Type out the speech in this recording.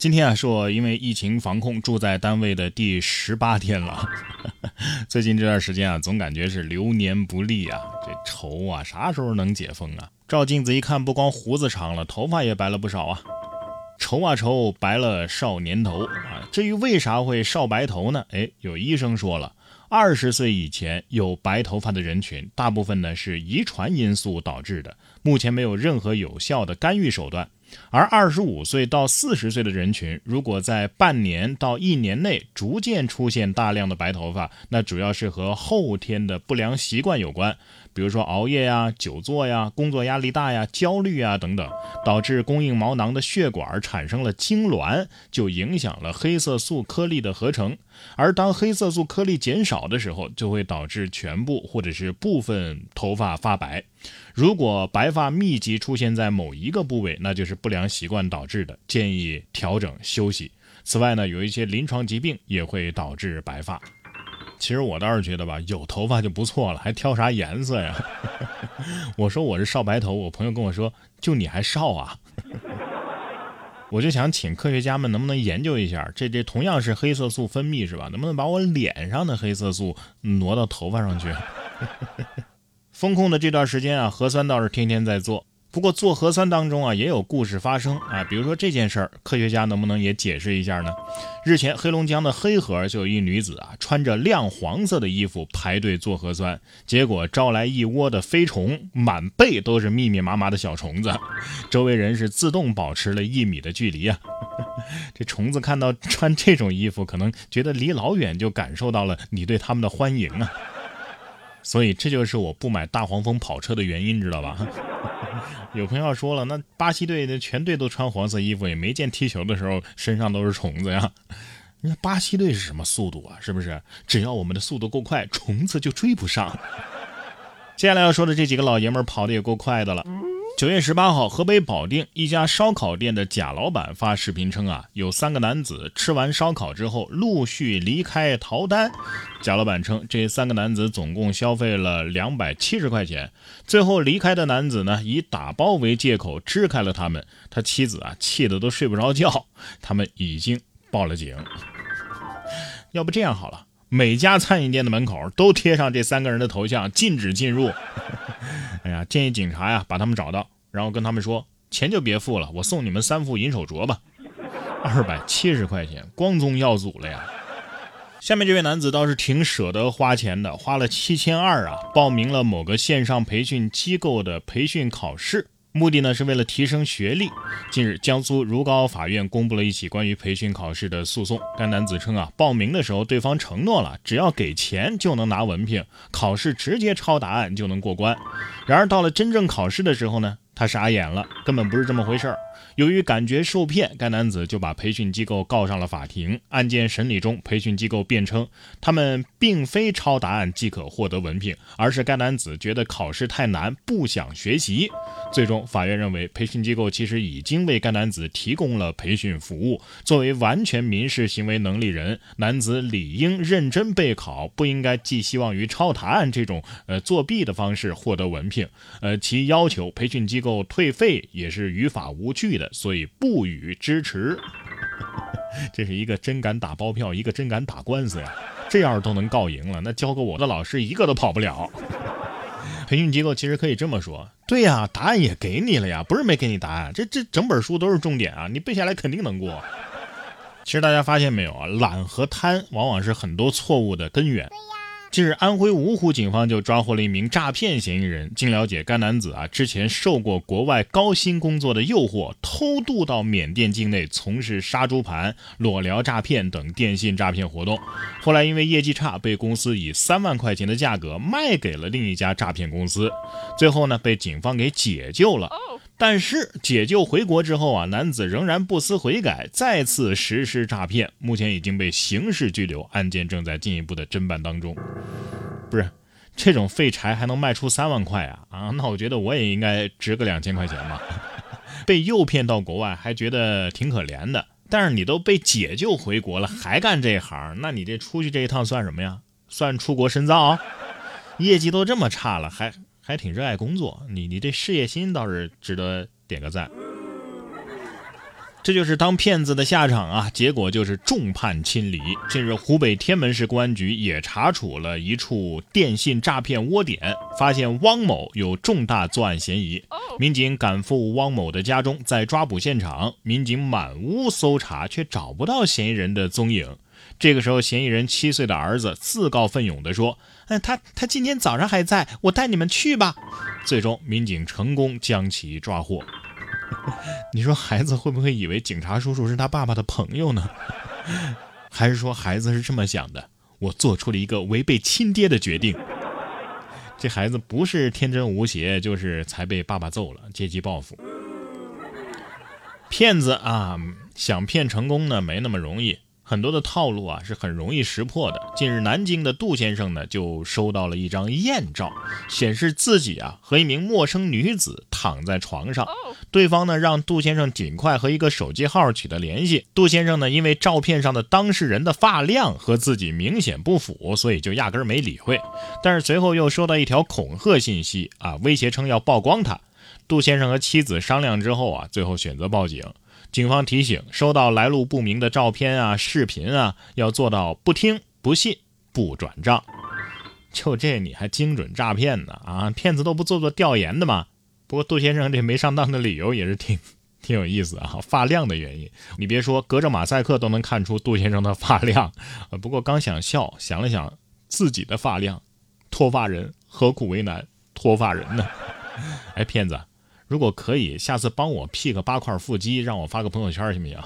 今天啊，是我因为疫情防控住在单位的第十八天了。最近这段时间啊，总感觉是流年不利啊，这愁啊，啥时候能解封啊？照镜子一看，不光胡子长了，头发也白了不少啊。愁啊愁，白了少年头啊。至于为啥会少白头呢？哎，有医生说了，二十岁以前有白头发的人群，大部分呢是遗传因素导致的，目前没有任何有效的干预手段。而二十五岁到四十岁的人群，如果在半年到一年内逐渐出现大量的白头发，那主要是和后天的不良习惯有关。比如说熬夜呀、久坐呀、工作压力大呀、焦虑啊等等，导致供应毛囊的血管产生了痉挛，就影响了黑色素颗粒的合成。而当黑色素颗粒减少的时候，就会导致全部或者是部分头发发白。如果白发密集出现在某一个部位，那就是不良习惯导致的，建议调整休息。此外呢，有一些临床疾病也会导致白发。其实我倒是觉得吧，有头发就不错了，还挑啥颜色呀？我说我是少白头，我朋友跟我说，就你还少啊？我就想请科学家们能不能研究一下，这这同样是黑色素分泌是吧？能不能把我脸上的黑色素挪到头发上去？风控的这段时间啊，核酸倒是天天在做。不过做核酸当中啊，也有故事发生啊，比如说这件事儿，科学家能不能也解释一下呢？日前，黑龙江的黑河就有一女子啊，穿着亮黄色的衣服排队做核酸，结果招来一窝的飞虫，满背都是密密麻麻的小虫子，周围人是自动保持了一米的距离啊。这虫子看到穿这种衣服，可能觉得离老远就感受到了你对他们的欢迎啊。所以这就是我不买大黄蜂跑车的原因，知道吧？有朋友说了，那巴西队的全队都穿黄色衣服，也没见踢球的时候身上都是虫子呀。那巴西队是什么速度啊？是不是？只要我们的速度够快，虫子就追不上。接下来要说的这几个老爷们儿跑的也够快的了。九月十八号，河北保定一家烧烤店的贾老板发视频称啊，有三个男子吃完烧烤之后陆续离开逃单。贾老板称，这三个男子总共消费了两百七十块钱。最后离开的男子呢，以打包为借口支开了他们。他妻子啊，气得都睡不着觉。他们已经报了警。要不这样好了，每家餐饮店的门口都贴上这三个人的头像，禁止进入。哎呀，建议警察呀把他们找到，然后跟他们说，钱就别付了，我送你们三副银手镯吧，二百七十块钱，光宗耀祖了呀。下面这位男子倒是挺舍得花钱的，花了七千二啊，报名了某个线上培训机构的培训考试。目的呢是为了提升学历。近日，江苏如皋法院公布了一起关于培训考试的诉讼。该男子称啊，报名的时候对方承诺了，只要给钱就能拿文凭，考试直接抄答案就能过关。然而到了真正考试的时候呢，他傻眼了，根本不是这么回事儿。由于感觉受骗，该男子就把培训机构告上了法庭。案件审理中，培训机构辩称，他们并非抄答案即可获得文凭，而是该男子觉得考试太难，不想学习。最终，法院认为，培训机构其实已经为该男子提供了培训服务。作为完全民事行为能力人，男子理应认真备考，不应该寄希望于抄答案这种呃作弊的方式获得文凭。呃，其要求培训机构退费也是于法无据的，所以不予支持。这是一个真敢打包票，一个真敢打官司呀！这要是都能告赢了，那教给我的老师一个都跑不了。培训机构其实可以这么说，对呀，答案也给你了呀，不是没给你答案，这这整本书都是重点啊，你背下来肯定能过。其实大家发现没有啊，懒和贪往往是很多错误的根源。近日，安徽芜湖警方就抓获了一名诈骗嫌疑人。经了解，该男子啊之前受过国外高薪工作的诱惑，偷渡到缅甸境内从事杀猪盘、裸聊诈骗等电信诈骗活动。后来因为业绩差，被公司以三万块钱的价格卖给了另一家诈骗公司。最后呢，被警方给解救了。但是解救回国之后啊，男子仍然不思悔改，再次实施诈骗，目前已经被刑事拘留，案件正在进一步的侦办当中。不是，这种废柴还能卖出三万块啊？啊，那我觉得我也应该值个两千块钱吧。被诱骗到国外还觉得挺可怜的，但是你都被解救回国了，还干这行，那你这出去这一趟算什么呀？算出国深造？业绩都这么差了，还？还挺热爱工作，你你这事业心倒是值得点个赞。这这就是当骗子的下场啊！结果就是众叛亲离。近日，湖北天门市公安局也查处了一处电信诈骗窝点，发现汪某有重大作案嫌疑。民警赶赴汪某的家中，在抓捕现场，民警满屋搜查，却找不到嫌疑人的踪影。这个时候，嫌疑人七岁的儿子自告奋勇地说：“嗯，他他今天早上还在，我带你们去吧。”最终，民警成功将其抓获。你说孩子会不会以为警察叔叔是他爸爸的朋友呢？还是说孩子是这么想的？我做出了一个违背亲爹的决定。这孩子不是天真无邪，就是才被爸爸揍了，借机报复。骗子啊，想骗成功呢，没那么容易。很多的套路啊是很容易识破的。近日，南京的杜先生呢就收到了一张艳照，显示自己啊和一名陌生女子躺在床上。对方呢让杜先生尽快和一个手机号取得联系。杜先生呢因为照片上的当事人的发量和自己明显不符，所以就压根儿没理会。但是随后又收到一条恐吓信息啊，威胁称要曝光他。杜先生和妻子商量之后啊，最后选择报警。警方提醒：收到来路不明的照片啊、视频啊，要做到不听、不信、不转账。就这你还精准诈骗呢？啊，骗子都不做做调研的吗？不过杜先生这没上当的理由也是挺挺有意思啊，发量的原因。你别说，隔着马赛克都能看出杜先生的发量。不过刚想笑，想了想自己的发量，脱发人何苦为难脱发人呢？哎，骗子！如果可以，下次帮我 P 个八块腹肌，让我发个朋友圈，行不行？